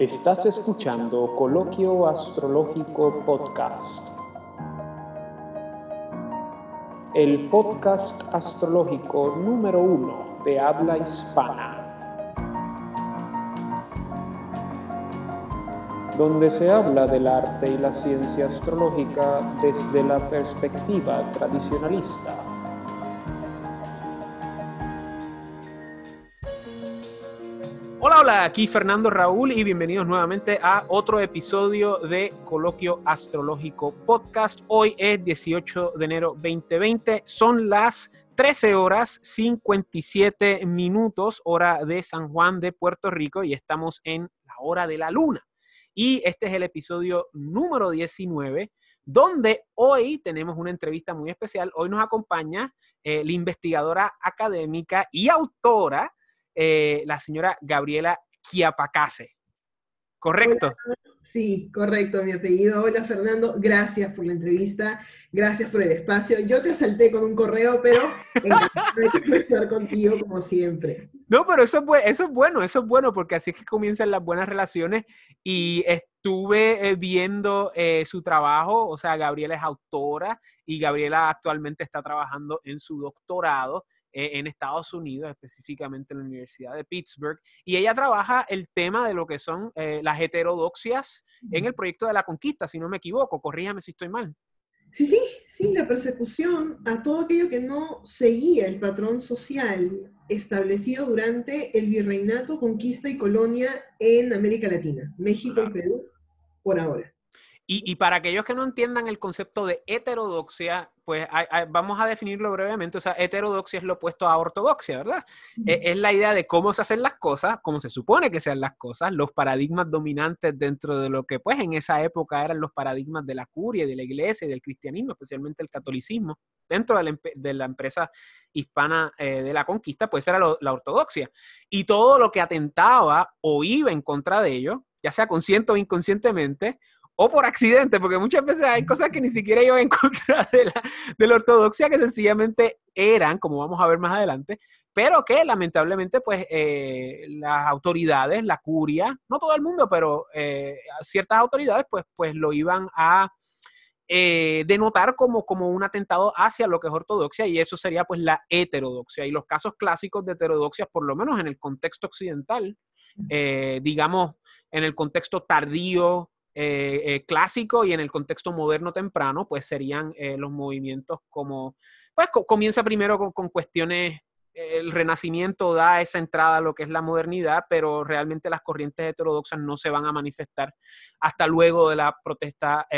Estás escuchando Coloquio Astrológico Podcast. El podcast astrológico número uno de habla hispana. Donde se habla del arte y la ciencia astrológica desde la perspectiva tradicionalista. Hola, aquí Fernando Raúl y bienvenidos nuevamente a otro episodio de Coloquio Astrológico Podcast. Hoy es 18 de enero 2020, son las 13 horas 57 minutos, hora de San Juan de Puerto Rico y estamos en la hora de la luna. Y este es el episodio número 19 donde hoy tenemos una entrevista muy especial. Hoy nos acompaña eh, la investigadora académica y autora eh, la señora Gabriela Chiapacase. ¿Correcto? Sí, correcto, mi apellido. Hola Fernando, gracias por la entrevista, gracias por el espacio. Yo te asalté con un correo, pero estar contigo como siempre. No, pero eso es, eso es bueno, eso es bueno, porque así es que comienzan las buenas relaciones y estuve eh, viendo eh, su trabajo, o sea, Gabriela es autora y Gabriela actualmente está trabajando en su doctorado eh, en Estados Unidos, específicamente en la Universidad de Pittsburgh, y ella trabaja el tema de lo que son eh, las heterodoxias en el proyecto de la conquista, si no me equivoco, corríjame si estoy mal. Sí, sí, sí, la persecución a todo aquello que no seguía el patrón social establecido durante el virreinato, conquista y colonia en América Latina, México y Perú, por ahora. Y, para aquellos que no entiendan el concepto de heterodoxia, pues vamos a definirlo brevemente. O sea, heterodoxia es lo opuesto a ortodoxia, ¿verdad? E, es, la idea de cómo se hacen las cosas, cómo se supone que sean las cosas, los paradigmas dominantes dentro de lo que, pues, en esa época eran los paradigmas de la curia, de la iglesia y del cristianismo, especialmente el catolicismo. Dentro de la, empresa hispana eh, de la conquista, pues era la ortodoxia. Y todo lo que atentaba o iba en contra de ello, ya sea consciente o inconscientemente, o por accidente, porque muchas veces hay cosas que ni siquiera iban en contra de la, de la ortodoxia, que sencillamente eran, como vamos a ver más adelante, pero que lamentablemente pues eh, las autoridades, la curia, no todo el mundo, pero eh, ciertas autoridades pues, pues lo iban a eh, denotar como, como un atentado hacia lo que es ortodoxia y eso sería pues la heterodoxia. Y los casos clásicos de heterodoxia, por lo menos en el contexto occidental, digamos, en el contexto tardío eh, eh, clásico y en el contexto moderno temprano, pues serían eh, los movimientos como, pues comienza primero con, cuestiones, el renacimiento da esa entrada a lo que es la modernidad, pero realmente las corrientes heterodoxas no se van a manifestar hasta luego de la protesta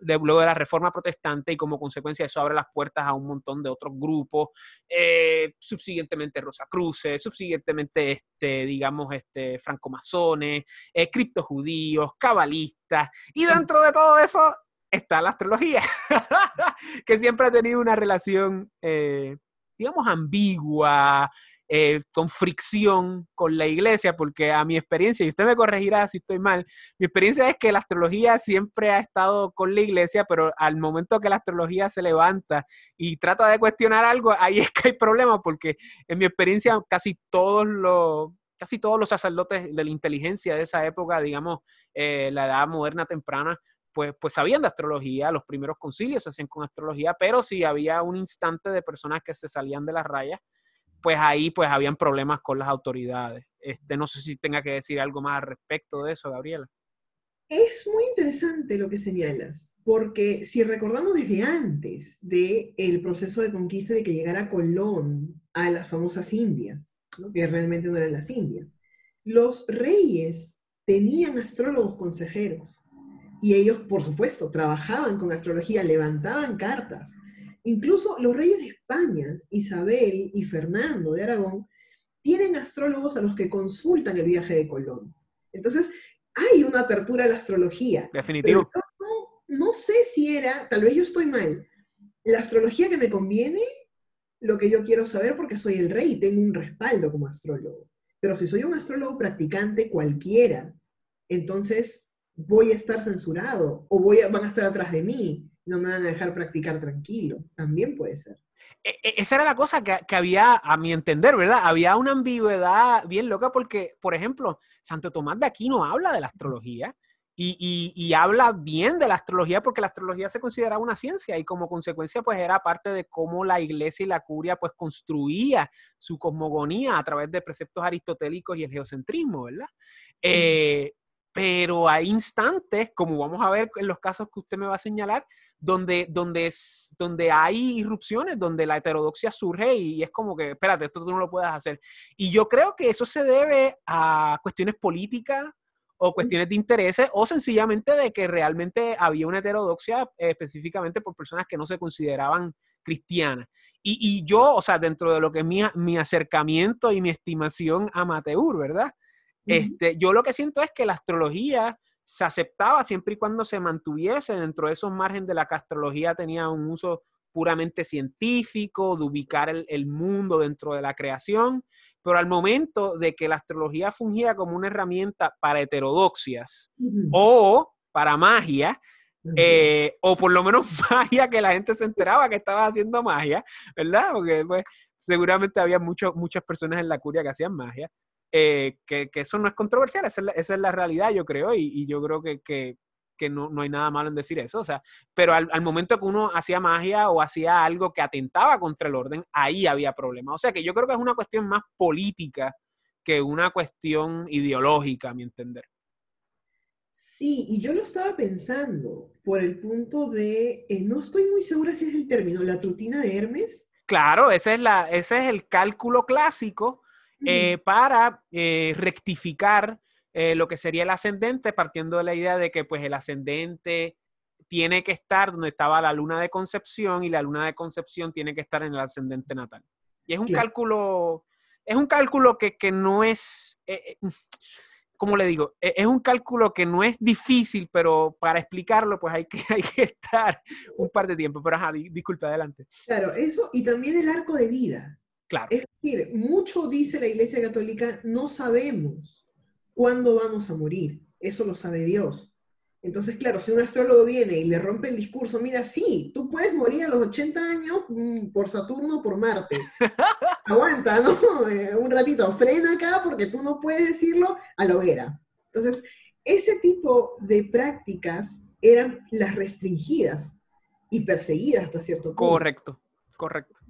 de, luego de la reforma protestante y como consecuencia eso abre las puertas a un montón de otros grupos, eh, subsiguientemente Rosacruces, subsiguientemente, este, digamos, este, francomasones, eh, criptojudíos, cabalistas, y dentro de todo eso está la astrología, que siempre ha tenido una relación, eh, digamos, ambigua, eh, con fricción con la iglesia, porque a mi experiencia, y usted me corregirá si estoy mal, mi experiencia es que la astrología siempre ha estado con la iglesia, pero al momento que la astrología se levanta y trata de cuestionar algo, ahí es que hay problemas, porque en mi experiencia casi todos los casi todos los sacerdotes de la inteligencia de esa época, digamos, eh, la edad moderna temprana, pues, pues sabían de astrología, los primeros concilios se hacían con astrología, pero si había un instante de personas que se salían de las rayas, pues ahí pues habían problemas con las autoridades. Este, no sé si tenga que decir algo más al respecto de eso, Gabriela. Es muy interesante lo que señalas, porque si recordamos desde antes del el proceso de conquista de que llegara Colón a las famosas Indias, que realmente no eran las Indias, los reyes tenían astrólogos consejeros y ellos, por supuesto, trabajaban con astrología, levantaban cartas, Incluso los reyes de España, Isabel y Fernando de Aragón, tienen astrólogos a los que consultan el viaje de Colón. Entonces, hay una apertura a la astrología. Definitivo. no, sé si era, tal vez yo estoy mal, la astrología que me conviene, lo que yo quiero saber porque soy el rey y tengo un respaldo como astrólogo. Pero si soy un astrólogo practicante cualquiera, entonces voy a estar censurado o voy van a estar atrás de mí no me van a dejar practicar tranquilo. También puede ser. e, e, esa era la cosa que, que, había, a mi entender, ¿verdad? Había una ambigüedad bien loca porque, por ejemplo, Santo Tomás de Aquino habla de la astrología y, y, habla bien de la astrología porque la astrología se consideraba una ciencia y como consecuencia pues era parte de cómo la iglesia y la curia pues construía su cosmogonía a través de preceptos aristotélicos y el geocentrismo, ¿verdad? Eh, pero hay instantes, como vamos a ver en los casos que usted me va a señalar, donde, donde, es, donde hay irrupciones, donde la heterodoxia surge y es como que, espérate, esto tú no lo puedes hacer. Y yo creo que eso se debe a cuestiones políticas o cuestiones de intereses o sencillamente de que realmente había una heterodoxia eh, específicamente por personas que no se consideraban cristianas. Y, y, yo, o sea, dentro de lo que es mi, mi acercamiento y mi estimación amateur, ¿verdad? Este, yo lo que siento es que la astrología se aceptaba siempre y cuando se mantuviese dentro de esos márgenes de la que astrología tenía un uso puramente científico, de ubicar el, mundo dentro de la creación, pero al momento de que la astrología fungía como una herramienta para heterodoxias o para magia, eh, o por lo menos magia que la gente se enteraba que estaba haciendo magia, ¿verdad? Porque pues, seguramente había muchas personas en la curia que hacían magia. Eh, que, eso no es controversial, esa es la, realidad, yo creo, y, yo creo que, no, hay nada malo en decir eso, o sea, pero al, momento que uno hacía magia o hacía algo que atentaba contra el orden, ahí había problemas. O sea, que yo creo que es una cuestión más política que una cuestión ideológica, a mi entender. Sí, y yo lo estaba pensando por el punto de, eh, no estoy muy segura si es el término, la trutina de Hermes. Claro, ese es, la, ese es el cálculo clásico eh, para eh, rectificar eh, lo que sería el ascendente, partiendo de la idea de que pues el ascendente tiene que estar donde estaba la luna de concepción y la luna de concepción tiene que estar en el ascendente natal. Y es un cálculo, es un cálculo que, no es, ¿cómo le digo? E, es un cálculo que no es difícil, pero para explicarlo pues hay que, hay que estar un par de tiempo. Pero ajá, disculpe, adelante. Claro, eso y también el arco de vida. Es decir, mucho dice la Iglesia Católica, no sabemos cuándo vamos a morir, eso lo sabe Dios. Entonces, claro, si un astrólogo viene y le rompe el discurso, mira, sí, tú puedes morir a los 80 años mm, por Saturno o por Marte. Aguanta, ¿no? Eh, un ratito, frena acá porque tú no puedes decirlo a la hoguera. Entonces, ese tipo de prácticas eran las restringidas y perseguidas hasta cierto punto. Correcto, correcto.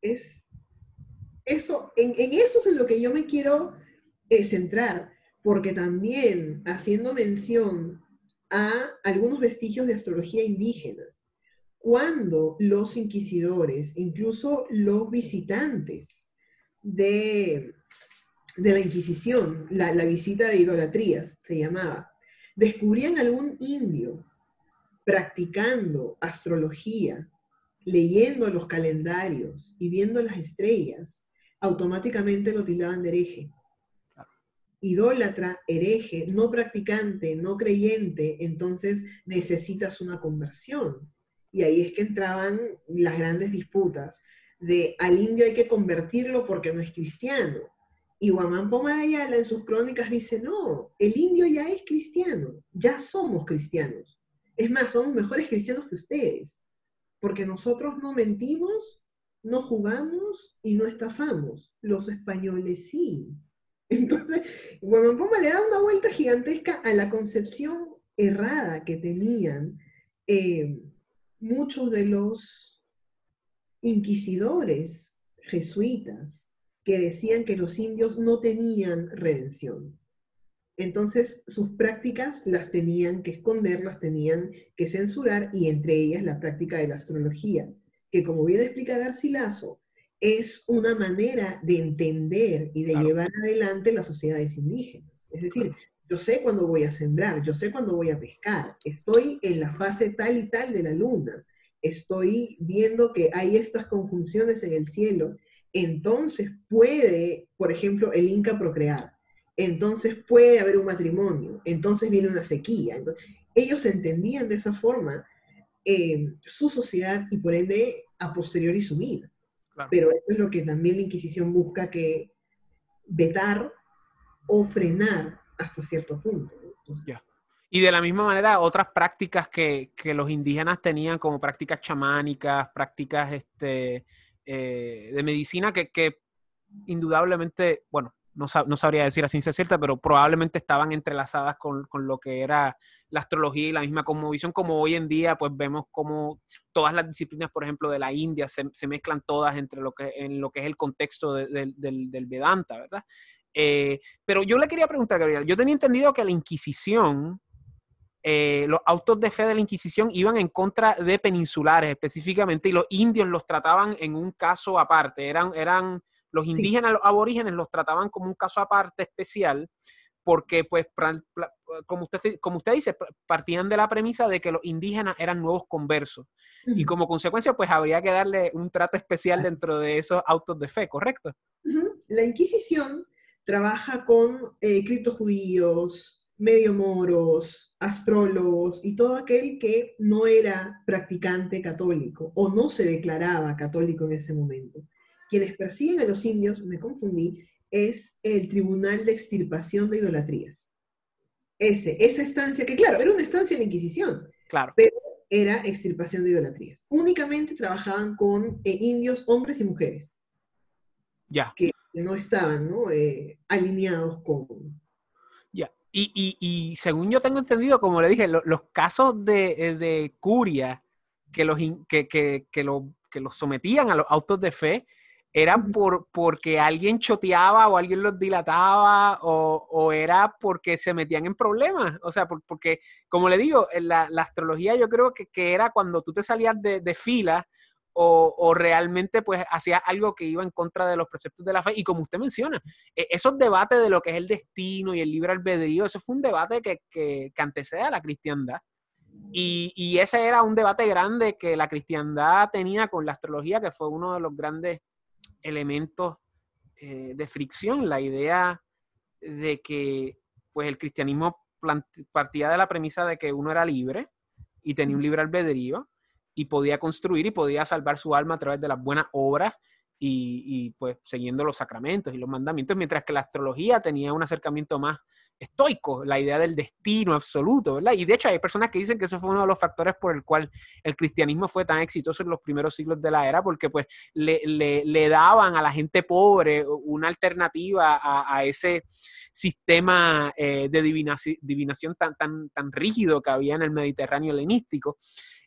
Es eso, en, eso es en lo que yo me quiero eh, centrar, porque también haciendo mención a algunos vestigios de astrología indígena, cuando los inquisidores, incluso los visitantes de, de la Inquisición, la, la visita de idolatrías se llamaba, descubrían algún indio practicando astrología, leyendo los calendarios y viendo las estrellas, automáticamente lo tildaban de hereje. Idólatra, hereje, no practicante, no creyente, entonces necesitas una conversión. Y ahí es que entraban las grandes disputas de al indio hay que convertirlo porque no es cristiano. Y Guamán Poma de Ayala en sus crónicas dice, no, el indio ya es cristiano, ya somos cristianos. Es más, somos mejores cristianos que ustedes, porque nosotros no mentimos, no jugamos y no estafamos. Los españoles sí. Entonces, Guamapoma le da una vuelta gigantesca a la concepción errada que tenían eh, muchos de los inquisidores jesuitas que decían que los indios no tenían redención. Entonces, sus prácticas las tenían que esconder, las tenían que censurar, y entre ellas la práctica de la astrología que como bien explica Garcilaso, es una manera de entender y de llevar adelante las sociedades indígenas. Es decir, yo sé cuándo voy a sembrar, yo sé cuándo voy a pescar, estoy en la fase tal y tal de la luna, estoy viendo que hay estas conjunciones en el cielo, entonces puede, por ejemplo, el Inca procrear, entonces puede haber un matrimonio, entonces viene una sequía. ellos entendían de esa forma eh, su sociedad y por ende a posteriori su vida. Pero eso es lo que también la Inquisición busca que vetar o frenar hasta cierto punto. Y de la misma manera, otras prácticas que, que, los indígenas tenían, como prácticas chamánicas, prácticas este, eh, de medicina que, que, indudablemente, bueno, no, sabría decir a ciencia cierta, pero probablemente estaban entrelazadas con, lo que era la astrología y la misma cosmovisión, como hoy en día pues vemos como todas las disciplinas, por ejemplo, de la India se, mezclan todas entre lo que, en lo que es el contexto de, de, del, Vedanta, ¿verdad? Eh, pero yo le quería preguntar, Gabriel, yo tenía entendido que la Inquisición, eh, los autos de fe de la Inquisición iban en contra de peninsulares específicamente y los indios los trataban en un caso aparte, eran los indígenas, los aborígenes los trataban como un caso aparte especial porque pues como usted, como usted dice, partían de la premisa de que los indígenas eran nuevos conversos y como consecuencia pues habría que darle un trato especial dentro de esos autos de fe, ¿correcto? La Inquisición trabaja con eh, criptojudíos, medio moros, astrólogos y todo aquel que no era practicante católico o no se declaraba católico en ese momento. Quienes persiguen a los indios, me confundí, es el Tribunal de Extirpación de Idolatrías. Ese, esa estancia, que claro, era una estancia en la Inquisición, claro. pero era extirpación de idolatrías. Únicamente trabajaban con eh, indios, hombres y mujeres. Ya. Que no estaban ¿no? Eh, alineados con... Ya, y, y, y, según yo tengo entendido, como le dije, lo, los casos de, eh, de, curia que los, que, que, que, lo, que los sometían a los autos de fe eran por, porque alguien choteaba o alguien los dilataba o, o era porque se metían en problemas. O sea, por, porque, como le digo, la, la astrología yo creo que, que, era cuando tú te salías de, de fila o, o, realmente pues hacía algo que iba en contra de los preceptos de la fe. Y como usted menciona, e, esos debates de lo que es el destino y el libre albedrío, eso fue un debate que, que, que antecede a la cristiandad. Y, y, ese era un debate grande que la cristiandad tenía con la astrología, que fue uno de los grandes elementos eh, de fricción, la idea de que pues el cristianismo partía de la premisa de que uno era libre y tenía un libre albedrío, y podía construir y podía salvar su alma a través de las buenas obras y, y, pues siguiendo los sacramentos y los mandamientos, mientras que la astrología tenía un acercamiento más estoico, la idea del destino absoluto, ¿verdad? Y de hecho hay personas que dicen que eso fue uno de los factores por el cual el cristianismo fue tan exitoso en los primeros siglos de la era, porque pues le, le, daban a la gente pobre una alternativa a, ese sistema eh, de divinación, divinación tan, tan, tan rígido que había en el Mediterráneo helenístico.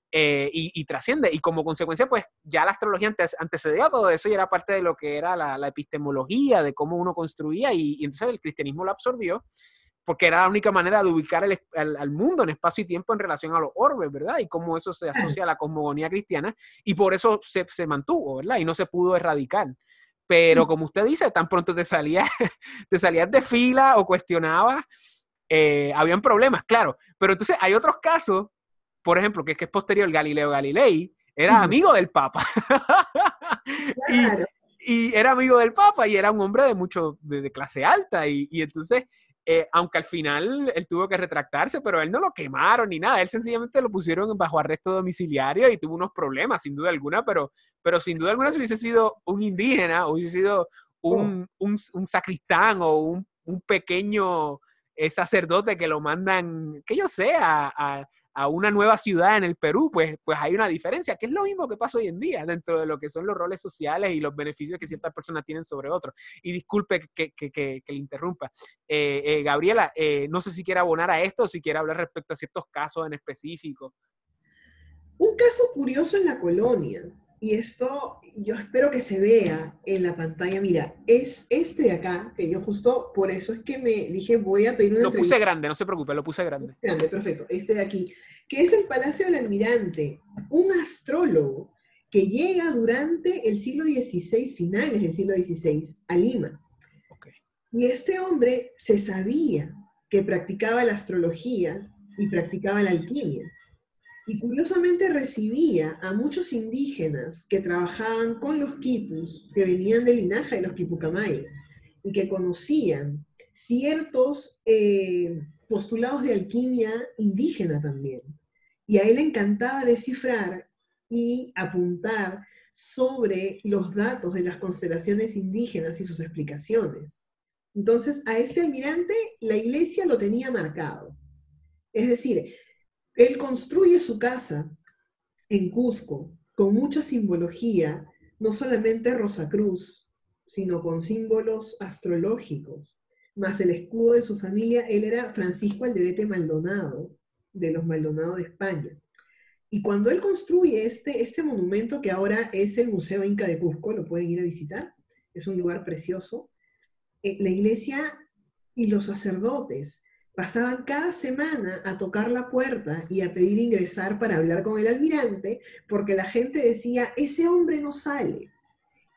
Eh, y, trasciende. Y como consecuencia, pues ya la astrología antes, antecedía todo eso y era parte de lo que era la, epistemología, de cómo uno construía, y, entonces el cristianismo lo absorbió, porque era la única manera de ubicar el, al, al, mundo en espacio y tiempo en relación a los orbes, ¿verdad? Y cómo eso se asocia a la cosmogonía cristiana, y por eso se, se mantuvo, ¿verdad? Y no se pudo erradicar. Pero como usted dice, tan pronto te salías, te salías de fila o cuestionabas, eh, habían problemas, claro. Pero entonces hay otros casos por ejemplo, que es que es posterior, Galileo Galilei, era amigo del Papa. Y, y, era amigo del Papa y era un hombre de mucho, de, de clase alta. Y, y entonces, eh, aunque al final él tuvo que retractarse, pero él no lo quemaron ni nada, él sencillamente lo pusieron bajo arresto domiciliario y tuvo unos problemas, sin duda alguna, pero, pero sin duda alguna si hubiese sido un indígena, hubiese sido un, oh. un, un sacristán o un, un pequeño eh, sacerdote que lo mandan, que yo sé, a, a a una nueva ciudad en el Perú, pues, pues hay una diferencia, que es lo mismo que pasa hoy en día dentro de lo que son los roles sociales y los beneficios que ciertas personas tienen sobre otros. Y disculpe que, que, que, que le interrumpa. Eh, eh, Gabriela, eh, no sé si quiere abonar a esto o si quiere hablar respecto a ciertos casos en específico. Un caso curioso en la colonia, y esto yo espero que se vea en la pantalla, mira, es este de acá, que yo justo por eso es que me dije voy a pedir una Lo puse grande, no se preocupe, lo puse grande. Grande, perfecto, este de aquí, que es el Palacio del Almirante, un astrólogo que llega durante el siglo XVI, finales del siglo XVI, a Lima. Okay. Y este hombre se sabía que practicaba la astrología y practicaba la alquimia. Y curiosamente recibía a muchos indígenas que trabajaban con los quipus, que venían del linaje de los quipucamayos, y que conocían ciertos eh, postulados de alquimia indígena también. Y a él le encantaba descifrar y apuntar sobre los datos de las constelaciones indígenas y sus explicaciones. Entonces, a este almirante la iglesia lo tenía marcado. Es decir, él construye su casa en Cusco con mucha simbología no solamente Rosacruz, sino con símbolos astrológicos, más el escudo de su familia, él era Francisco Alderete Maldonado, de los Maldonado de España. Y cuando él construye este, este monumento que ahora es el Museo Inca de Cusco, lo pueden ir a visitar, es un lugar precioso, eh, la iglesia y los sacerdotes pasaban cada semana a tocar la puerta y a pedir ingresar para hablar con el almirante, porque la gente decía, ese hombre no sale.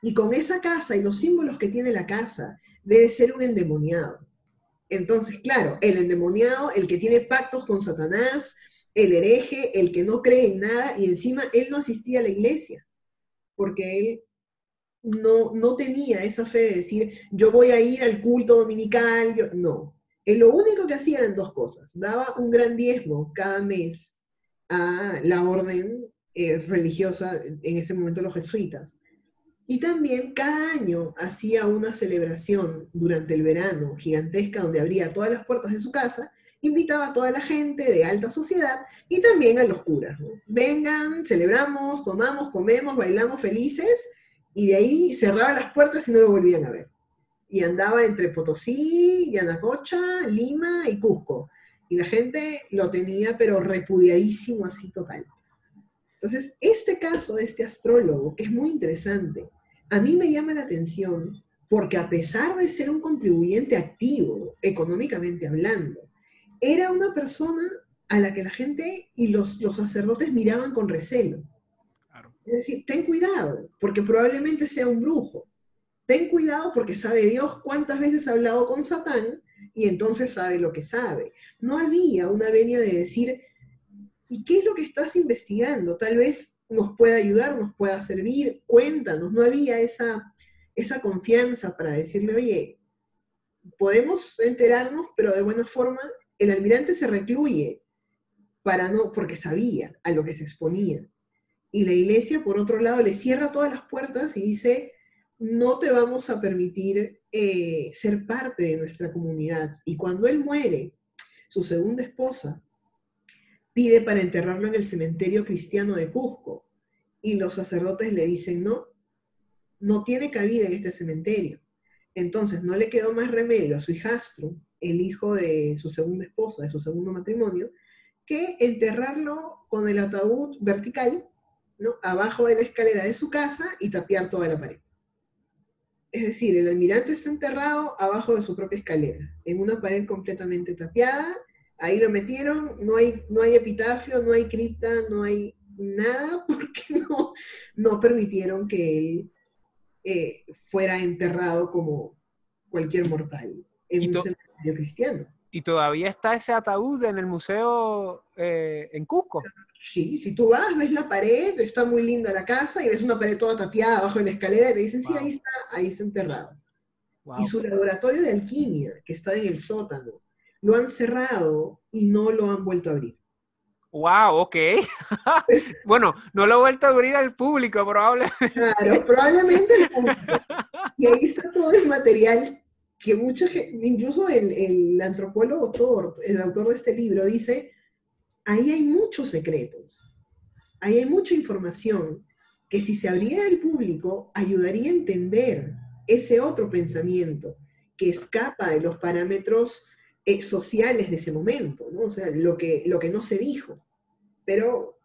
Y con esa casa y los símbolos que tiene la casa, debe ser un endemoniado. Entonces, claro, el endemoniado, el que tiene pactos con Satanás, el hereje, el que no cree en nada, y encima él no asistía a la iglesia, porque él no, no tenía esa fe de decir, yo voy a ir al culto dominical, no. Él lo único que hacía eran dos cosas, daba un gran diezmo cada mes a la orden eh, religiosa, en ese momento los jesuitas, y también cada año hacía una celebración durante el verano gigantesca donde abría todas las puertas de su casa, invitaba a toda la gente de alta sociedad y también a los curas. Vengan, celebramos, tomamos, comemos, bailamos felices y de ahí cerraba las puertas y no lo volvían a ver. Y andaba entre Potosí, Yanacocha, Lima y Cusco. Y la gente lo tenía pero repudiadísimo así total. Entonces, este caso de este astrólogo, que es muy interesante, a mí me llama la atención porque a pesar de ser un contribuyente activo, económicamente hablando, era una persona a la que la gente y los, los sacerdotes miraban con recelo. Es decir, ten cuidado, porque probablemente sea un brujo. Ten cuidado porque sabe Dios cuántas veces ha hablado con Satán y entonces sabe lo que sabe. No había una venia de decir, ¿y qué es lo que estás investigando? Tal vez nos pueda ayudar, nos pueda servir, cuéntanos, no había esa, esa confianza para decirle, oye, podemos enterarnos, pero de buena forma, el almirante se recluye para no, porque sabía a lo que se exponía. Y la iglesia, por otro lado, le cierra todas las puertas y dice, no te vamos a permitir eh, ser parte de nuestra comunidad. Y cuando él muere, su segunda esposa pide para enterrarlo en el cementerio cristiano de Cusco. Y los sacerdotes le dicen, no, no tiene cabida en este cementerio. Entonces no le quedó más remedio a su hijastro, el hijo de su segunda esposa, de su segundo matrimonio, que enterrarlo con el ataúd vertical, ¿no? abajo de la escalera de su casa y tapiar toda la pared. Es decir, el almirante está enterrado abajo de su propia escalera, en una pared completamente tapiada ahí lo metieron, no hay, no hay epitafio, no hay cripta, no hay nada, porque no, no permitieron que él eh, fuera enterrado como cualquier mortal en un cementerio cristiano. ¿Y todavía está ese ataúd en el museo eh, en Cusco? Sí, si tú vas, ves la pared, está muy linda la casa y ves una pared toda tapiada abajo de la escalera y te dicen, sí, ahí está, ahí está enterrado. Y su laboratorio de alquimia, que está en el sótano, lo han cerrado y no lo han vuelto a abrir. Wow, ok. bueno, no lo he vuelto a abrir al público, probablemente. Claro, probablemente. y ahí está todo el material que incluso el, el antropólogo Thor, el autor de este libro, dice, ahí hay muchos secretos, ahí hay mucha información que si se abriera al público ayudaría a entender ese otro pensamiento que escapa de los parámetros eh, sociales de ese momento, ¿no? O sea, lo que, lo que no se dijo. Pero,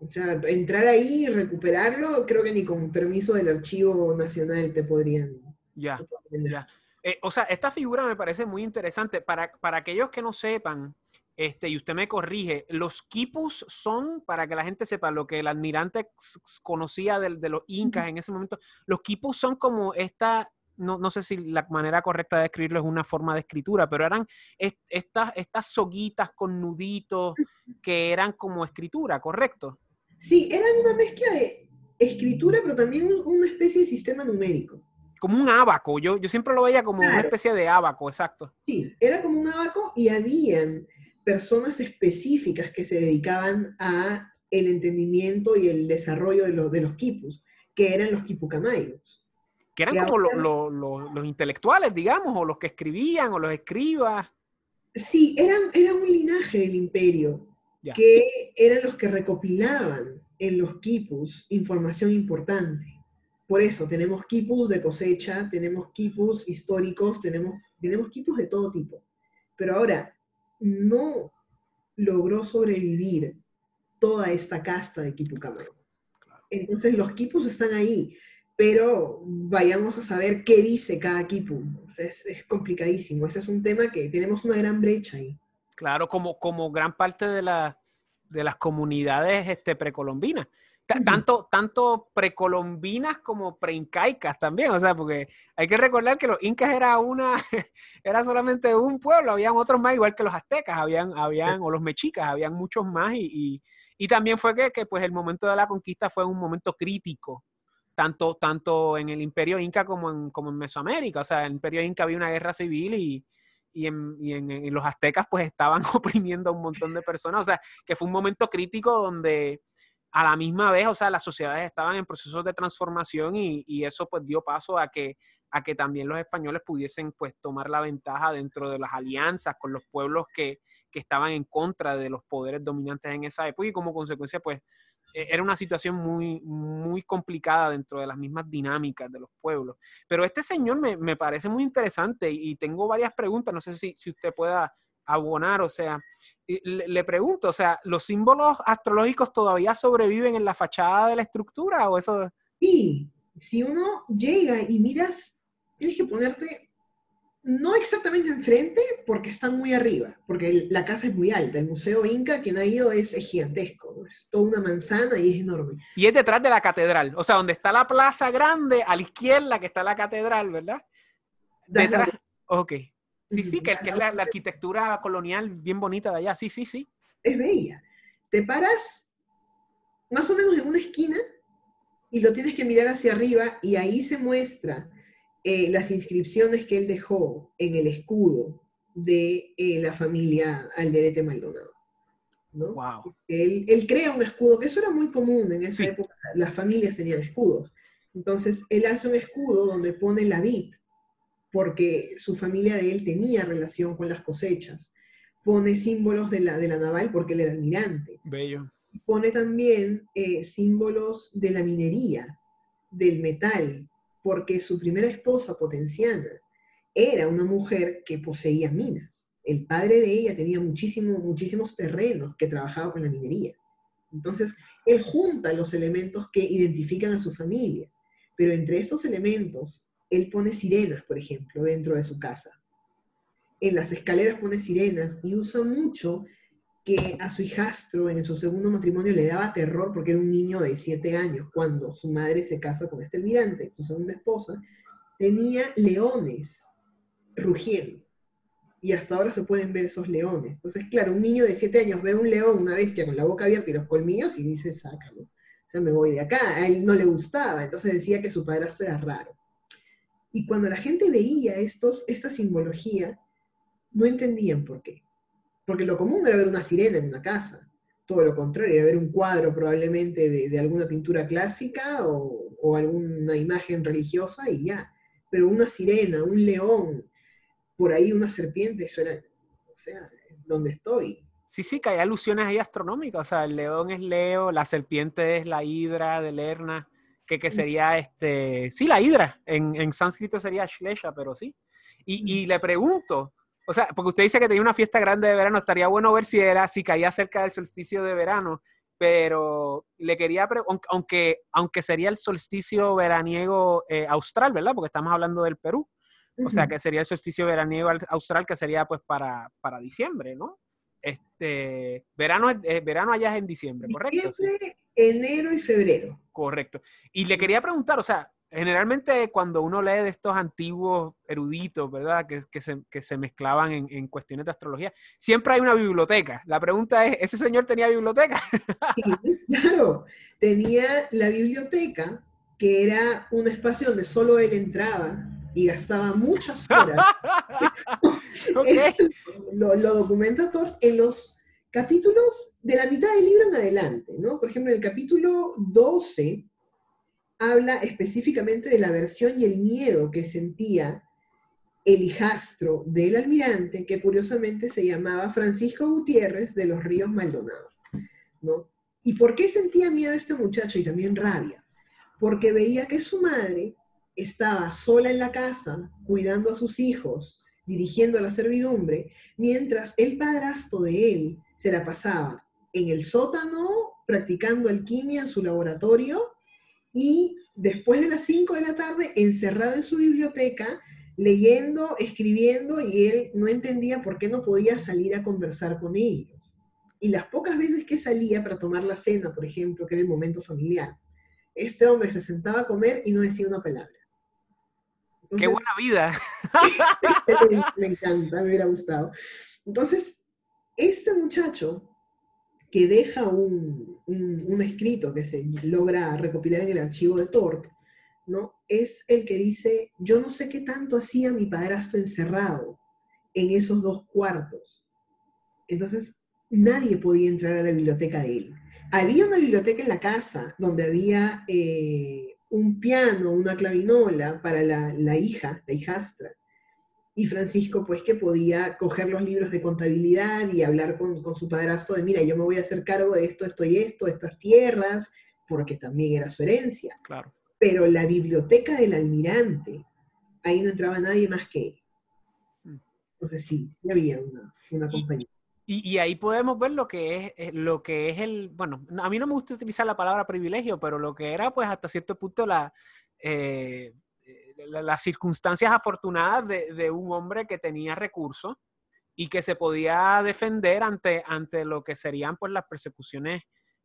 entrar ahí y recuperarlo, creo que ni con permiso del Archivo Nacional te podrían. Ya, ya. Eh, o sea, esta figura me parece muy interesante. Para, para aquellos que no sepan, este, y usted me corrige, los quipus son, para que la gente sepa lo que el admirante conocía de, de los incas en ese momento, los quipus son como esta no, sé si la manera correcta de escribirlo es una forma de escritura, pero eran estas, estas soguitas con nuditos que eran como escritura, ¿correcto? Sí, eran una mezcla de escritura, pero también una especie de sistema numérico. Como un abaco, yo, yo siempre lo veía como una especie de abaco, exacto. Sí, era como un abaco y habían personas específicas que se dedicaban a el entendimiento y el desarrollo de los, de los quipus, que eran los quipucamayos que eran como los intelectuales, digamos, o los que escribían, o los escribas. Sí, eran, eran un linaje del imperio, que eran los que recopilaban en los quipus información importante. Por eso tenemos quipus de cosecha, tenemos quipus históricos, tenemos, tenemos quipus de todo tipo. Pero ahora, no logró sobrevivir toda esta casta de quipucamaros. Entonces los quipus están ahí, pero vayamos a saber qué dice cada quipu. es, es, complicadísimo. Ese es un tema que tenemos una gran brecha ahí. Claro, como, como gran parte de, la, de las comunidades este, precolombinas. Tanto, tanto precolombinas como preincaicas también, o sea, porque hay que recordar que los incas era una, era solamente un pueblo, habían otros más, igual que los aztecas, habían, habían, o los mexicas, habían muchos más, y, y, también fue que, que, pues el momento de la conquista fue un momento crítico, tanto, tanto en el imperio inca como en, como en Mesoamérica, o sea, en el imperio inca había una guerra civil y, y, en, y en, los aztecas pues estaban oprimiendo a un montón de personas, o sea, que fue un momento crítico donde a la misma vez, o sea, las sociedades estaban en procesos de transformación y, eso pues dio paso a que, a que también los españoles pudiesen pues tomar la ventaja dentro de las alianzas con los pueblos que, que estaban en contra de los poderes dominantes en esa época y como consecuencia pues e, era una situación muy, muy complicada dentro de las mismas dinámicas de los pueblos. Pero este señor me, me parece muy interesante y, y tengo varias preguntas, no sé si, si usted pueda abonar, o sea, le, pregunto, o sea, ¿los símbolos astrológicos todavía sobreviven en la fachada de la estructura o eso? Sí, si uno llega y miras, tienes que ponerte no exactamente enfrente porque están muy arriba, porque la casa es muy alta, el Museo Inca, quien ha ido, es, gigantesco, es toda una manzana y es enorme. Y es detrás de la catedral, o sea, donde está la plaza grande, a la izquierda que está la catedral, ¿verdad? Detrás, ok. Sí, sí, que, que es la, arquitectura colonial bien bonita de allá. Sí, sí, sí. Es bella. Te paras más o menos en una esquina y lo tienes que mirar hacia arriba y ahí se muestra eh, las inscripciones que él dejó en el escudo de eh, la familia Alderete Maldonado. ¿no? Wow. Él, él, crea un escudo, que eso era muy común en esa época, las familias tenían escudos. Entonces, él hace un escudo donde pone la vid, porque su familia de él tenía relación con las cosechas. Pone símbolos de la, de la naval porque él era almirante. Bello. Pone también eh, símbolos de la minería, del metal, porque su primera esposa, Potenciana, era una mujer que poseía minas. El padre de ella tenía muchísimo, muchísimos terrenos que trabajaba con la minería. Entonces, él junta los elementos que identifican a su familia, pero entre estos elementos él pone sirenas, por ejemplo, dentro de su casa. En las escaleras pone sirenas y usa mucho que a su hijastro en su segundo matrimonio le daba terror porque era un niño de siete años cuando su madre se casa con este almirante, su segunda esposa, tenía leones rugiendo. Y hasta ahora se pueden ver esos leones. Entonces, claro, un niño de siete años ve un león, una bestia con la boca abierta y los colmillos y dice, sácalo. O sea, me voy de acá. A él no le gustaba, entonces decía que su padrastro era raro. Y cuando la gente veía estos, esta simbología, no entendían por qué. Porque lo común era ver una sirena en una casa. Todo lo contrario, era ver un cuadro probablemente de, alguna pintura clásica o, o, alguna imagen religiosa y ya. Pero una sirena, un león, por ahí una serpiente, eso era, o sea, ¿dónde estoy? Sí, sí, que hay alusiones ahí astronómicas. O sea, el león es Leo, la serpiente es la hidra de Lerna que, que sería este, sí, la hidra, en, en sánscrito sería Shlesha, pero sí. Y, y, le pregunto, o sea, porque usted dice que tenía una fiesta grande de verano, estaría bueno ver si era, si caía cerca del solsticio de verano, pero le quería, aunque, aunque sería el solsticio veraniego eh, austral, ¿verdad? Porque estamos hablando del Perú. O sea, que sería el solsticio veraniego austral, que sería pues para, para diciembre, ¿no? Este, verano, eh, verano allá es en diciembre, ¿correcto? Diciembre, enero y febrero. Correcto. Y le quería preguntar, o sea, generalmente cuando uno lee de estos antiguos eruditos, ¿verdad? Que, que, se, que se, mezclaban en, en, cuestiones de astrología, siempre hay una biblioteca. La pregunta es, ¿ese señor tenía biblioteca? Sí, claro, tenía la biblioteca, que era un espacio donde solo él entraba y gastaba muchas horas. okay. lo, lo, documenta todos en los capítulos de la mitad del libro en adelante, ¿no? Por ejemplo, en el capítulo 12 habla específicamente de la aversión y el miedo que sentía el hijastro del almirante, que curiosamente se llamaba Francisco Gutiérrez de los Ríos Maldonado, ¿no? ¿Y por qué sentía miedo este muchacho y también rabia? porque veía que su madre estaba sola en la casa, cuidando a sus hijos, dirigiendo la servidumbre, mientras el padrastro de él se la pasaba en el sótano practicando alquimia en su laboratorio y después de las 5 de la tarde encerrado en su biblioteca leyendo, escribiendo y él no entendía por qué no podía salir a conversar con ellos. Y las pocas veces que salía para tomar la cena, por ejemplo, que era el momento familiar, este hombre se sentaba a comer y no decía una palabra. ¡Qué buena vida! me, encanta, me hubiera gustado. Entonces, este muchacho que deja un, un, escrito que se logra recopilar en el archivo de Torque, ¿no? Es el que dice, yo no sé qué tanto hacía mi padrastro encerrado en esos dos cuartos. Entonces, nadie podía entrar a la biblioteca de él. Había una biblioteca en la casa donde había eh, un piano, una clavinola para la, hija, la hijastra. Y Francisco, pues que podía coger los libros de contabilidad y hablar con, con, su padrastro de, mira, yo me voy a hacer cargo de esto, esto y esto, estas tierras, porque también era su herencia. Claro. Pero la biblioteca del almirante, ahí no entraba nadie más que él. Mm. Entonces sí, sí había una, una compañía. Y, ahí podemos ver lo que es eh, lo que es el, bueno, a mí no me gusta utilizar la palabra privilegio, pero lo que era pues hasta cierto punto la, eh, las circunstancias afortunadas de, un hombre que tenía recursos y que se podía defender ante, ante lo que serían pues las persecuciones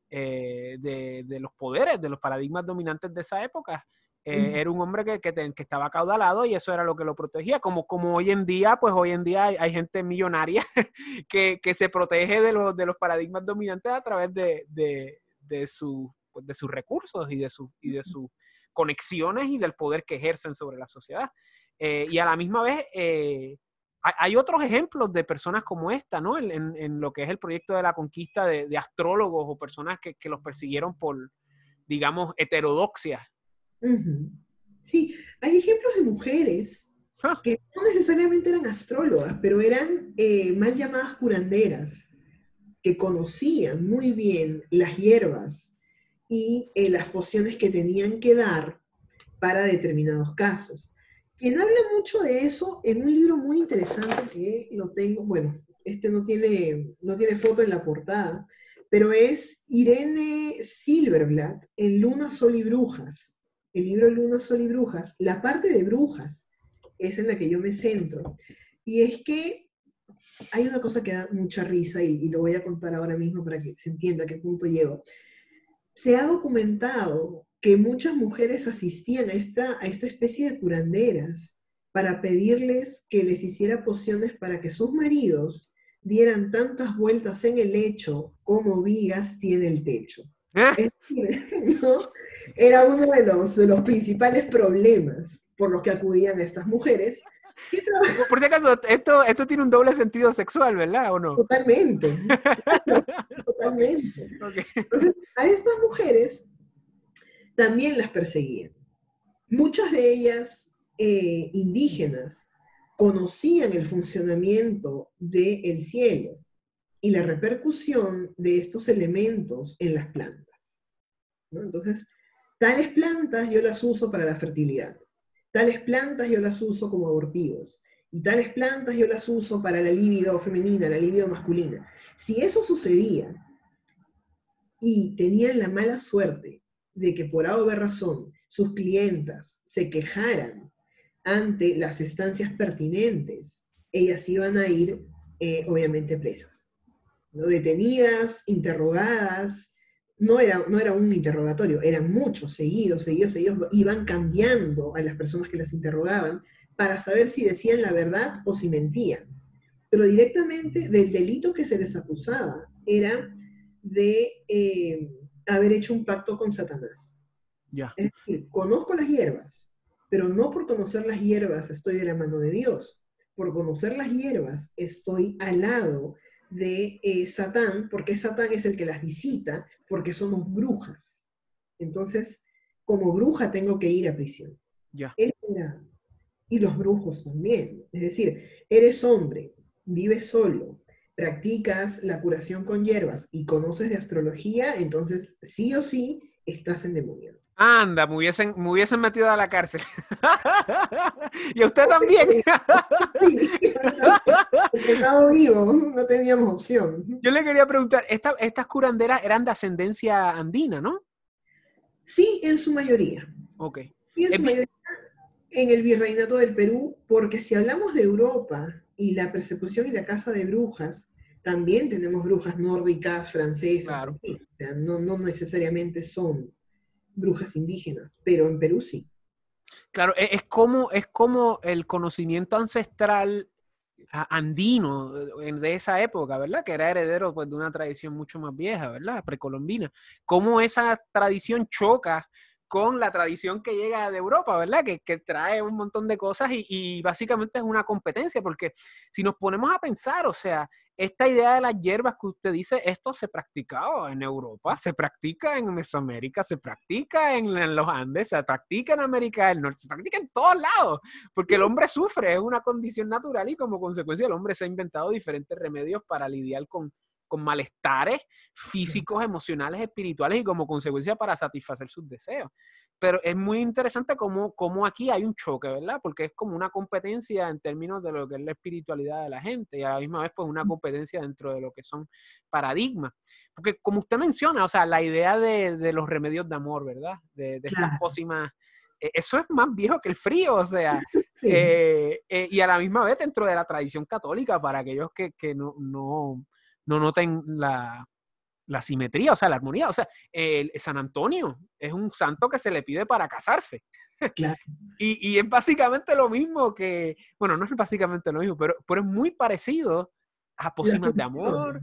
eh, de, de, los poderes, de los paradigmas dominantes de esa época. Eh, era un hombre que, que, estaba caudalado y eso era lo que lo protegía. Como, como hoy en día, pues hoy en día hay, gente millonaria que, que, se protege de los, de los paradigmas dominantes a través de, de, de, su, pues, de sus recursos y de, su, y de sus conexiones y del poder que ejercen sobre la sociedad. Eh, y a la misma vez, eh, hay, otros ejemplos de personas como esta, ¿no? En, en, lo que es el proyecto de la conquista de, astrólogos o personas que, que los persiguieron por, digamos, heterodoxias Sí, hay ejemplos de mujeres ah. que no necesariamente eran astrólogas, pero eran eh, mal llamadas curanderas, que conocían muy bien las hierbas y eh, las pociones que tenían que dar para determinados casos. Quien habla mucho de eso en un libro muy interesante que lo tengo, bueno, este no tiene, no tiene foto en la portada, pero es Irene Silverblatt en Luna, Sol y Brujas el libro Luna, Sol y Brujas, la parte de brujas es en la que yo me centro. Y es que hay una cosa que da mucha risa y, lo voy a contar ahora mismo para que se entienda a qué punto llego. Se ha documentado que muchas mujeres asistían a esta, a esta especie de curanderas para pedirles que les hiciera pociones para que sus maridos dieran tantas vueltas en el lecho como vigas tiene el techo. ¿Eh? ¿no? Era uno de los, de los principales problemas por los que acudían estas mujeres. Por si acaso, esto, esto tiene un doble sentido sexual, ¿verdad? ¿O no? Totalmente. totalmente. a estas mujeres también las perseguían. Muchas de ellas eh, indígenas conocían el funcionamiento del cielo y la repercusión de estos elementos en las plantas. Entonces, Tales plantas yo las uso para la fertilidad. Tales plantas yo las uso como abortivos. Y tales plantas yo las uso para la libido femenina, la libido masculina. Si eso sucedía y tenían la mala suerte de que por A o razón sus clientas se quejaran ante las estancias pertinentes, ellas iban a ir eh, obviamente presas, ¿no? detenidas, interrogadas, no era, no era un interrogatorio, eran muchos, seguidos, seguidos, seguidos, iban cambiando a las personas que las interrogaban para saber si decían la verdad o si mentían. Pero directamente del delito que se les acusaba era de eh, haber hecho un pacto con Satanás. Ya. Es decir, conozco las hierbas, pero no por conocer las hierbas estoy de la mano de Dios. Por conocer las hierbas estoy al lado de eh, Satán, porque Satán es el que las visita, porque somos brujas. Entonces, como bruja tengo que ir a prisión. Ya. y los brujos también. Es decir, eres hombre, vives solo, practicas la curación con hierbas y conoces de astrología, entonces sí o sí estás endemoniado. Anda, me hubiesen, me hubiesen metido a la cárcel. y a usted también. Sí, porque estaba vivo, no teníamos opción. Yo le quería preguntar, esta- estas curanderas eran de ascendencia andina, ¿no? Sí, en su mayoría. Ok. Y en su mayoría en el virreinato del Perú, porque si hablamos de Europa y la persecución y la caza de brujas, también tenemos brujas nórdicas, francesas, Claro. o sea, no, no necesariamente son brujas indígenas, pero en Perú sí. Claro, e- es como, es como el conocimiento ancestral andino eh, de esa época, ¿verdad? Que era heredero pues, de una tradición mucho más vieja, ¿verdad? Precolombina. Cómo esa tradición choca con la tradición que llega de Europa, ¿verdad? Que, que trae un montón de cosas y, básicamente es una competencia, porque si nos ponemos a pensar, o sea, esta idea de las hierbas que usted dice, esto se practicaba en Europa, se practica en Mesoamérica, se practica en, en los Andes, se practica en América del Norte, se practica en todos lados, porque el hombre sufre, es una condición natural y como consecuencia el hombre se ha inventado diferentes remedios para lidiar con, con malestares físicos, emocionales, espirituales y como consecuencia para satisfacer sus deseos. Pero es muy interesante cómo, cómo aquí hay un choque, ¿verdad? Porque es como una competencia en términos de lo que es la espiritualidad de la gente y a la misma vez pues una competencia dentro de lo que son paradigmas. Porque como usted menciona, o sea, la idea de, de los remedios de amor, ¿verdad? De, de estas Claro. pócimas, eh, eso es más viejo que el frío, o sea, Sí. eh, eh, y a la misma vez dentro de la tradición católica, para aquellos que, que no, no, no noten la, la simetría, o sea, la armonía. O sea, el, San Antonio es un santo que se le pide para casarse. Claro. Y, y es básicamente lo mismo que, bueno, no es básicamente lo mismo, pero, pero es muy parecido a pócimas de amor,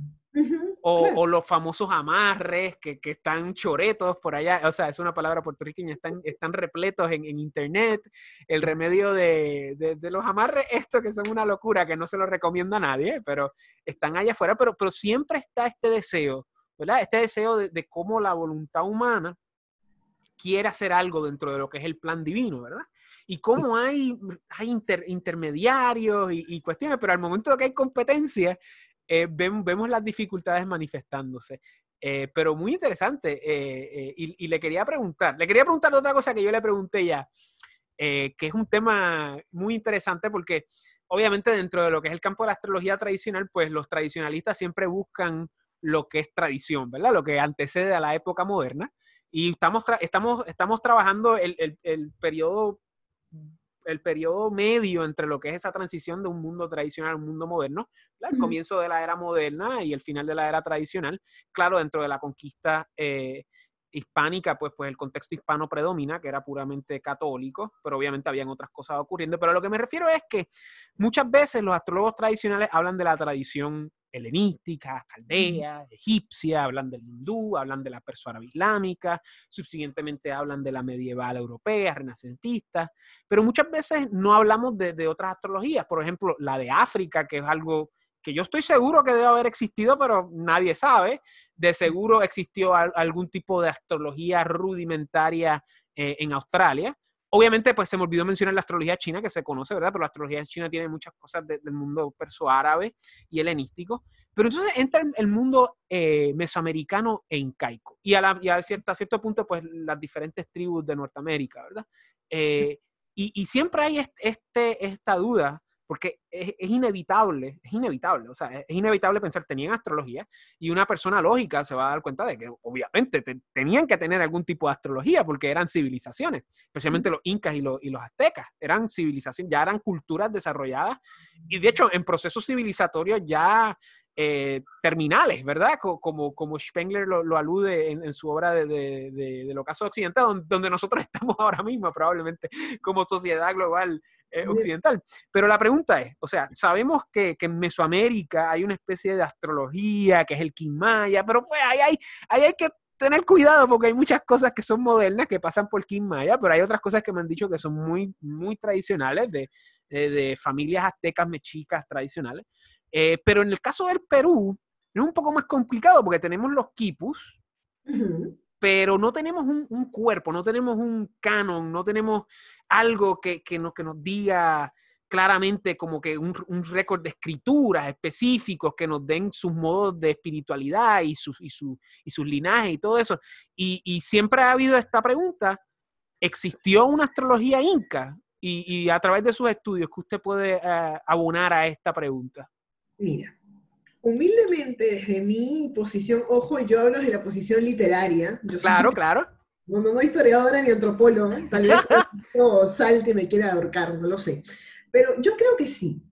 O, claro. o los famosos amarres que, que están choretos por allá, o sea, es una palabra puertorriqueña, están, están repletos en, en internet. El remedio de, de- de los amarres, esto que son una locura, que no se lo recomienda a nadie, pero están allá afuera, pero, pero siempre está este deseo, ¿verdad? Este deseo de, de cómo la voluntad humana quiere hacer algo dentro de lo que es el plan divino, ¿verdad? Y cómo hay, hay inter- intermediarios y, y cuestiones, pero al momento de que hay competencia, eh, ven- vemos las dificultades manifestándose. Eh, pero muy interesante. eh, eh, y, y le quería preguntar, le quería preguntar otra cosa que yo le pregunté ya, eh, que es un tema muy interesante porque obviamente dentro de lo que es el campo de la astrología tradicional, pues los tradicionalistas siempre buscan lo que es tradición, ¿verdad? Lo que antecede a la época moderna. Y estamos, estamos, estamos trabajando el, el, el periodo el periodo medio entre lo que es esa transición de un mundo tradicional a un mundo moderno, ¿verdad? el comienzo de la era moderna y el final de la era tradicional. Claro, dentro de la conquista eh, hispánica, pues, pues el contexto hispano predomina, que era puramente católico, pero obviamente habían otras cosas ocurriendo. Pero a lo que me refiero es que muchas veces los astrólogos tradicionales hablan de la tradición helenística, caldea, egipcia, hablan del hindú, hablan de la persa islámica, subsiguientemente hablan de la medieval europea, renacentista, pero muchas veces no hablamos de, de otras astrologías, por ejemplo, la de África, que es algo que yo estoy seguro que debe haber existido, pero nadie sabe. De seguro existió al- algún tipo de astrología rudimentaria eh, en Australia. Obviamente, pues se me olvidó mencionar la astrología china, que se conoce, ¿verdad? Pero la astrología china tiene muchas cosas de- del mundo perso-árabe y helenístico. Pero entonces entra el, mundo eh, mesoamericano e incaico. Y a, la- y a cierta- cierto punto, pues las diferentes tribus de Norteamérica, ¿verdad? Eh, y, y siempre hay est- este, esta duda, porque es, es inevitable, es inevitable, o sea, es, es inevitable pensar, tenían astrología, y una persona lógica se va a dar cuenta de que obviamente te- tenían que tener algún tipo de astrología, porque eran civilizaciones, especialmente los incas y los, y los aztecas, eran civilizaciones, ya eran culturas desarrolladas, y de hecho en procesos civilizatorios ya eh, terminales, ¿verdad? Co- Como, como Spengler lo, lo alude en, en su obra de, de, de- del ocaso occidental, donde, donde nosotros estamos ahora mismo, probablemente como sociedad global eh, occidental. Pero la pregunta es, o sea, sabemos que, que en Mesoamérica hay una especie de astrología, que es el Quimmaya, pero pues ahí hay, ahí hay que tener cuidado porque hay muchas cosas que son modernas que pasan por Quimmaya, pero hay otras cosas que me han dicho que son muy, muy tradicionales de, de, de familias aztecas, mexicas tradicionales. Eh, pero en el caso del Perú, es un poco más complicado porque tenemos los quipus, Ujú. pero no tenemos un, un cuerpo, no tenemos un canon, no tenemos algo que, que, nos, que nos diga claramente como que un, récord de escrituras específicos que nos den sus modos de espiritualidad y, sus, y, y sus linajes y todo eso. Y, siempre ha habido esta pregunta, ¿existió una astrología inca? Y, a través de sus estudios, ¿qué usted puede eh, abonar a esta pregunta? Mira, humildemente desde mi posición, ojo, yo hablo de la posición literaria. claro, claro. No, no, no historiadora ni antropóloga, tal vez o salte me quiera ahorcar, no lo sé. Pero yo creo que sí.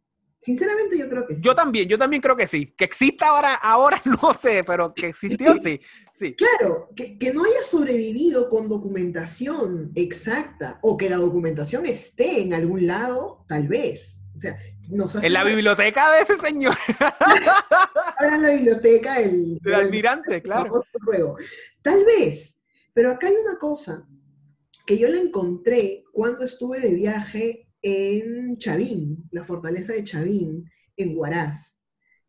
Sinceramente yo creo que sí. Yo también, yo también creo que sí. Que exista ahora, ahora no sé, pero que existió sí. sí. Claro, que, que, no haya sobrevivido con documentación exacta o que la documentación esté en algún lado, tal vez. O sea, en la biblioteca de ese señor. Ahora en la biblioteca el, del almirante, claro. Tal vez, pero acá hay una cosa que yo la encontré cuando estuve de viaje en Chavín, la fortaleza de Chavín, en Huaraz.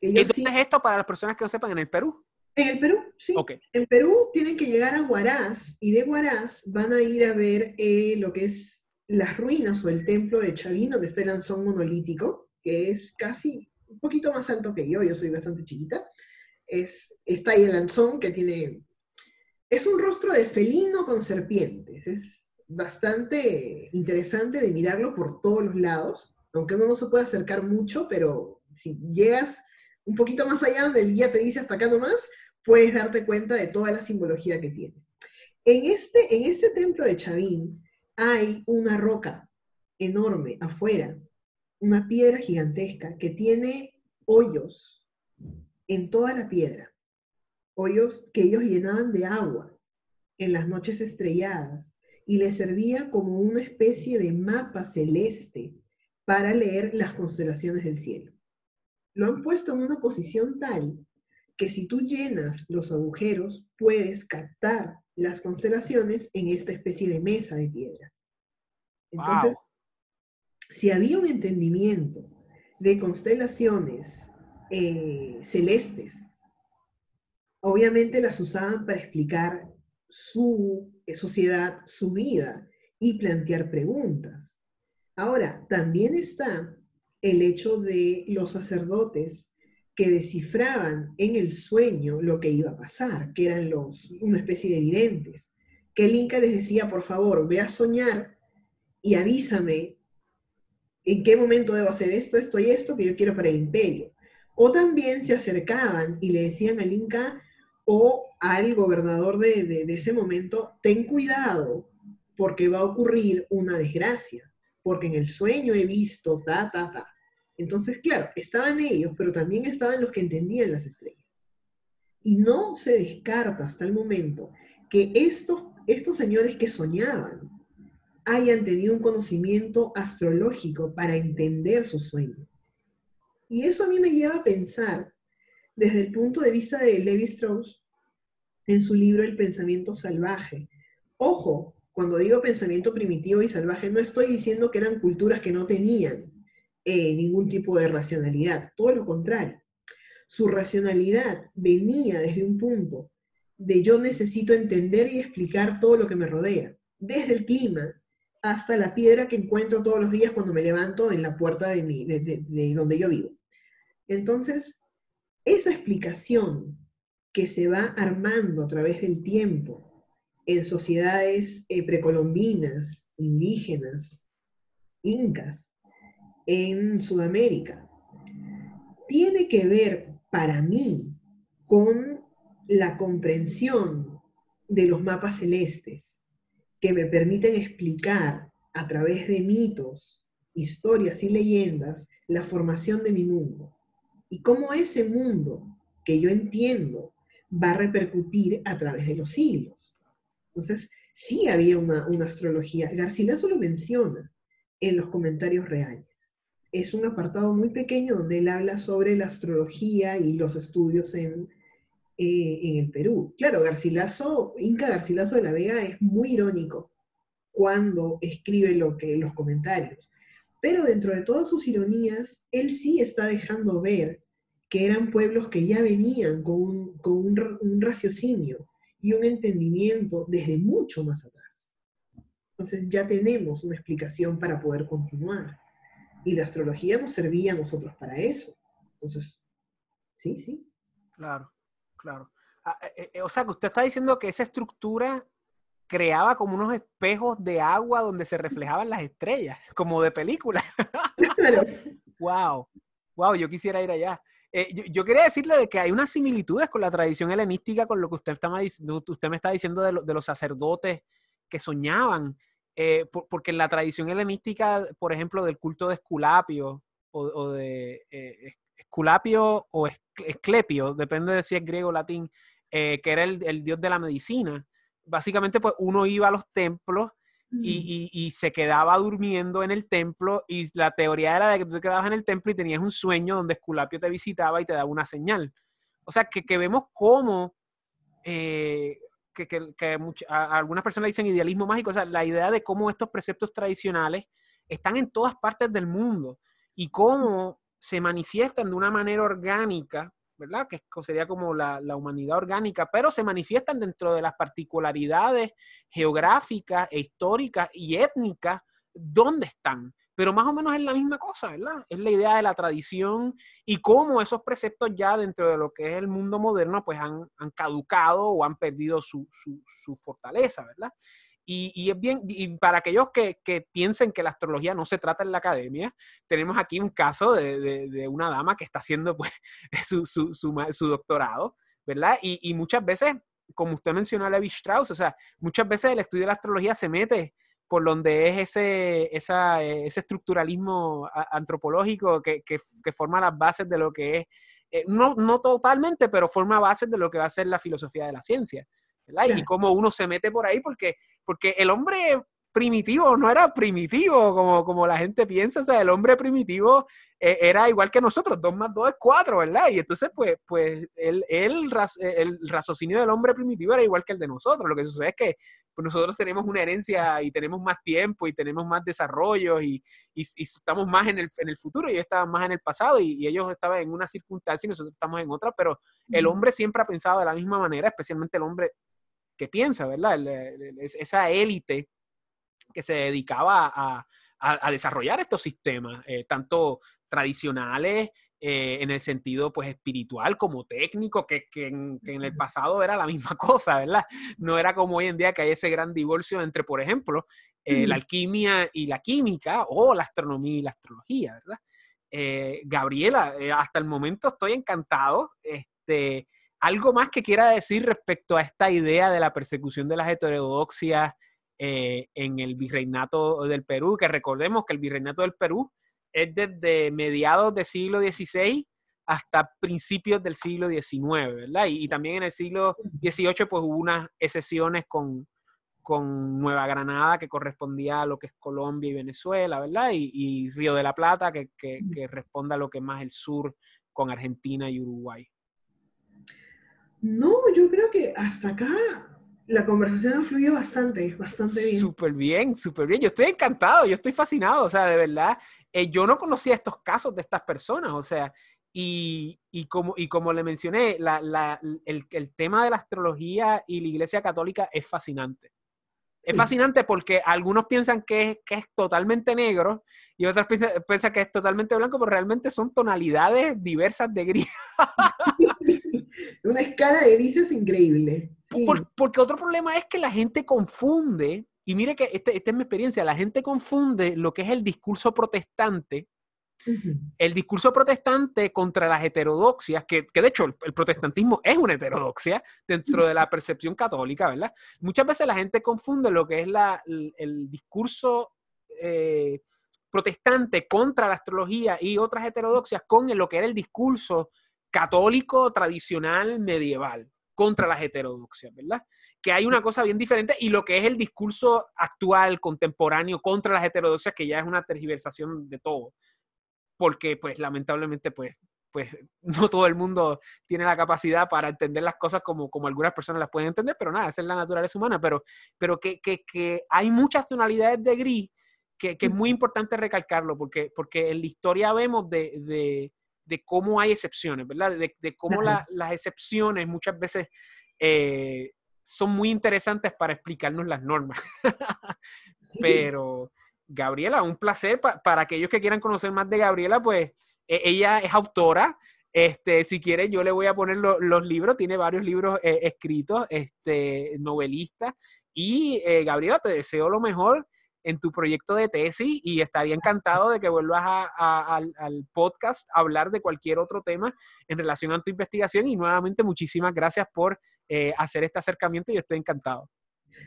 Entonces, es esto para las personas que no sepan, en el Perú? En el Perú, sí. En Perú tienen que llegar a Huaraz y de Huaraz van a ir a ver eh, lo que es las ruinas o el templo de Chavín, donde está el lanzón monolítico que es casi un poquito más alto que yo, yo soy bastante chiquita. Es, está ahí el lanzón que tiene... Es un rostro de felino con serpientes. Es bastante interesante de mirarlo por todos los lados, aunque uno no se puede acercar mucho, pero si llegas un poquito más allá donde el guía te dice hasta acá nomás, puedes darte cuenta de toda la simbología que tiene. En este, en este templo de Chavín hay una roca enorme afuera una piedra gigantesca que tiene hoyos en toda la piedra, hoyos que ellos llenaban de agua en las noches estrelladas y les servía como una especie de mapa celeste para leer las constelaciones del cielo. Lo han puesto en una posición tal que si tú llenas los agujeros, puedes captar las constelaciones en esta especie de mesa de piedra. Entonces, si había un entendimiento de constelaciones eh, celestes, obviamente las usaban para explicar su eh, sociedad, su vida y plantear preguntas. Ahora, también está el hecho de los sacerdotes que descifraban en el sueño lo que iba a pasar, que eran los, una especie de videntes, que el Inca les decía, por favor, ve a soñar y avísame en qué momento debo hacer esto, esto y esto que yo quiero para el imperio. O también se acercaban y le decían al Inca o al gobernador de, ese momento, ten cuidado porque va a ocurrir una desgracia, porque en el sueño he visto ta, ta, ta. Entonces, claro, estaban ellos, pero también estaban los que entendían las estrellas. Y no se descarta hasta el momento que estos, estos señores que soñaban, hayan tenido un conocimiento astrológico para entender su sueño. Y eso a mí me lleva a pensar desde el punto de vista de Levi Strauss en su libro El pensamiento salvaje. Ojo, cuando digo pensamiento primitivo y salvaje, no estoy diciendo que eran culturas que no tenían eh, ningún tipo de racionalidad, todo lo contrario. Su racionalidad venía desde un punto de yo necesito entender y explicar todo lo que me rodea, desde el clima, hasta la piedra que encuentro todos los días cuando me levanto en la puerta de, mi, de, donde yo vivo. Entonces, esa explicación que se va armando a través del tiempo en sociedades eh, precolombinas, indígenas, incas, en Sudamérica, tiene que ver para mí con la comprensión de los mapas celestes, que me permiten explicar a través de mitos, historias y leyendas la formación de mi mundo y cómo ese mundo que yo entiendo va a repercutir a través de los siglos. Entonces, sí había una, astrología. Garcilaso lo menciona en los comentarios reales. Es un apartado muy pequeño donde él habla sobre la astrología y los estudios en, eh, en el Perú. Claro, Garcilaso, Inca Garcilaso de la Vega es muy irónico cuando escribe lo que, los comentarios. Pero dentro de todas sus ironías, él sí está dejando ver que eran pueblos que ya venían con un, con un raciocinio y un entendimiento desde mucho más atrás. Entonces ya tenemos una explicación para poder continuar. Y la astrología nos servía a nosotros para eso. Entonces, sí, sí. Claro, claro. Ah, eh, eh, o sea, que usted está diciendo que esa estructura creaba como unos espejos de agua donde se reflejaban las estrellas, como de película. Claro. wow, wow, yo quisiera ir allá. Eh, yo, quería decirle de que hay unas similitudes con la tradición helenística, con lo que usted, está, usted me está diciendo de, los sacerdotes que soñaban, eh, porque en la tradición helenística, por ejemplo, del culto de Esculapio o, de eh, Esculapio o Esclepio, depende de si es griego o latín, que era el, dios de la medicina, básicamente pues uno iba a los templos y, se quedaba durmiendo en el templo y la teoría era de que tú te quedabas en el templo y tenías un sueño donde Esculapio te visitaba y te daba una señal. O sea, que, vemos cómo, eh, que, algunas personas dicen idealismo mágico, o sea, la idea de cómo estos preceptos tradicionales están en todas partes del mundo y cómo se manifiestan de una manera orgánica ¿verdad? Que sería como la, humanidad orgánica, pero se manifiestan dentro de las particularidades geográficas e históricas y étnicas donde están. Pero más o menos es la misma cosa, ¿verdad? Es la idea de la tradición y cómo esos preceptos ya dentro de lo que es el mundo moderno, pues han, caducado o han perdido su, su fortaleza, ¿verdad? Y, es bien, y para aquellos que, piensen que la astrología no se trata en la academia, tenemos aquí un caso de, una dama que está haciendo pues, su, doctorado, ¿verdad? Y, muchas veces, como usted mencionó a Levi Strauss, o sea, muchas veces el estudio de la astrología se mete por donde es ese, ese estructuralismo antropológico que, forma las bases de lo que es, eh, no, no totalmente, pero forma bases de lo que va a ser la filosofía de la ciencia. Y cómo uno se mete por ahí, porque, porque el hombre primitivo no era primitivo como, como la gente piensa, o sea, el hombre primitivo eh, era igual que nosotros, dos más dos es cuatro, ¿verdad? Y entonces, pues, pues el, el, el, raciocinio del hombre primitivo era igual que el de nosotros. Lo que sucede es que pues, nosotros tenemos una herencia y tenemos más tiempo y tenemos más desarrollo y, y, estamos más en el, en el, futuro y ellos estaban más en el pasado y, y, ellos estaban en una circunstancia y nosotros estamos en otra, pero el hombre siempre ha pensado de la misma manera, especialmente el hombre que piensa, ¿verdad? esa élite que se dedicaba a, desarrollar estos sistemas, eh, tanto tradicionales eh, en el sentido pues espiritual como técnico, que, en, el pasado era la misma cosa, ¿verdad? No era como hoy en día que hay ese gran divorcio entre, por ejemplo, eh, la alquimia y la química o la astronomía y la astrología, ¿verdad? Gabriela, hasta el momento estoy encantado. Este, ¿Algo más que quiera decir respecto a esta idea de la persecución de las heterodoxias eh, en el virreinato del Perú? Que recordemos que el virreinato del Perú es desde mediados del siglo XVI hasta principios del siglo XIX, ¿verdad? Y, también en el siglo XVIII pues hubo unas excesiones con, con Nueva Granada, que correspondía a lo que es Colombia y Venezuela, ¿verdad? Y, Río de la Plata, que, que, responde a lo que es más el sur con Argentina y Uruguay. No, yo creo que hasta acá la conversación ha fluido bastante, bastante bien. Súper bien, súper bien. Yo estoy encantado, yo estoy fascinado, o sea, de verdad. Eh, yo no conocía estos casos de estas personas, o sea, y, como, y como le mencioné, el, tema de la astrología y la Iglesia Católica es fascinante. Es fascinante porque algunos piensan que es, que es totalmente negro y otros piensan, piensan, que es totalmente blanco, pero realmente son tonalidades diversas de gris. Una escala de grises increíble. porque otro problema es que la gente confunde, y mire que este, esta es mi experiencia, la gente confunde lo que es el discurso protestante, el discurso protestante contra las heterodoxias, que, de hecho el, protestantismo es una heterodoxia dentro de la percepción católica, ¿verdad? Muchas veces la gente confunde lo que es la, el, discurso... Eh, protestante contra la astrología y otras heterodoxias con lo que era el discurso católico tradicional medieval contra las heterodoxias, ¿verdad? Que hay una cosa bien diferente y lo que es el discurso actual, contemporáneo, contra las heterodoxias, que ya es una tergiversación de todo. Porque, pues, lamentablemente, pues, pues no todo el mundo tiene la capacidad para entender las cosas como, como algunas personas las pueden entender, pero nada, esa es la naturaleza humana, pero, pero que, que, que hay muchas tonalidades de gris que, que, es muy importante recalcarlo, porque, porque en la historia vemos de de cómo hay excepciones, ¿verdad? De, cómo las excepciones muchas veces eh, son muy interesantes para explicarnos las normas. pero, Gabriela, un placer. para aquellos que quieran conocer más de Gabriela, pues e, ella es autora. Este, si quieren, yo le voy a poner los libros. Tiene varios libros eh, escritos, este, novelista. Y eh, Gabriela, te deseo lo mejor en tu proyecto de tesis y estaría encantado de que vuelvas al, podcast a hablar de cualquier otro tema en relación a tu investigación. Y nuevamente, muchísimas gracias por eh, hacer este acercamiento. y estoy encantado.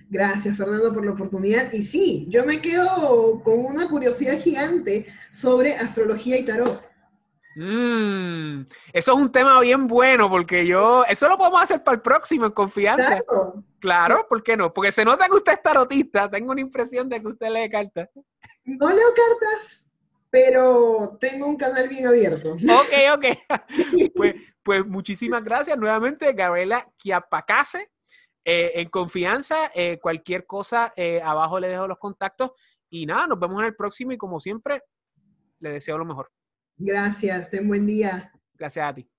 Gracias, Fernando, por la oportunidad. Y sí, yo me quedo con una curiosidad gigante sobre astrología y tarot. Mm, eso es un tema bien bueno porque yo, eso lo podemos hacer para el próximo en confianza. Claro. claro, ¿por qué no? Porque se nota que usted es tarotista, tengo una impresión de que usted lee cartas. No leo cartas, pero tengo un canal bien abierto. Ok, ok. pues, pues muchísimas gracias nuevamente, Gabriela Chiapacase. Eh, en confianza, eh, cualquier cosa, eh, abajo le dejo los contactos. Y nada, nos vemos en el próximo y como siempre, le deseo lo mejor. Gracias, ten buen día. Gracias a ti.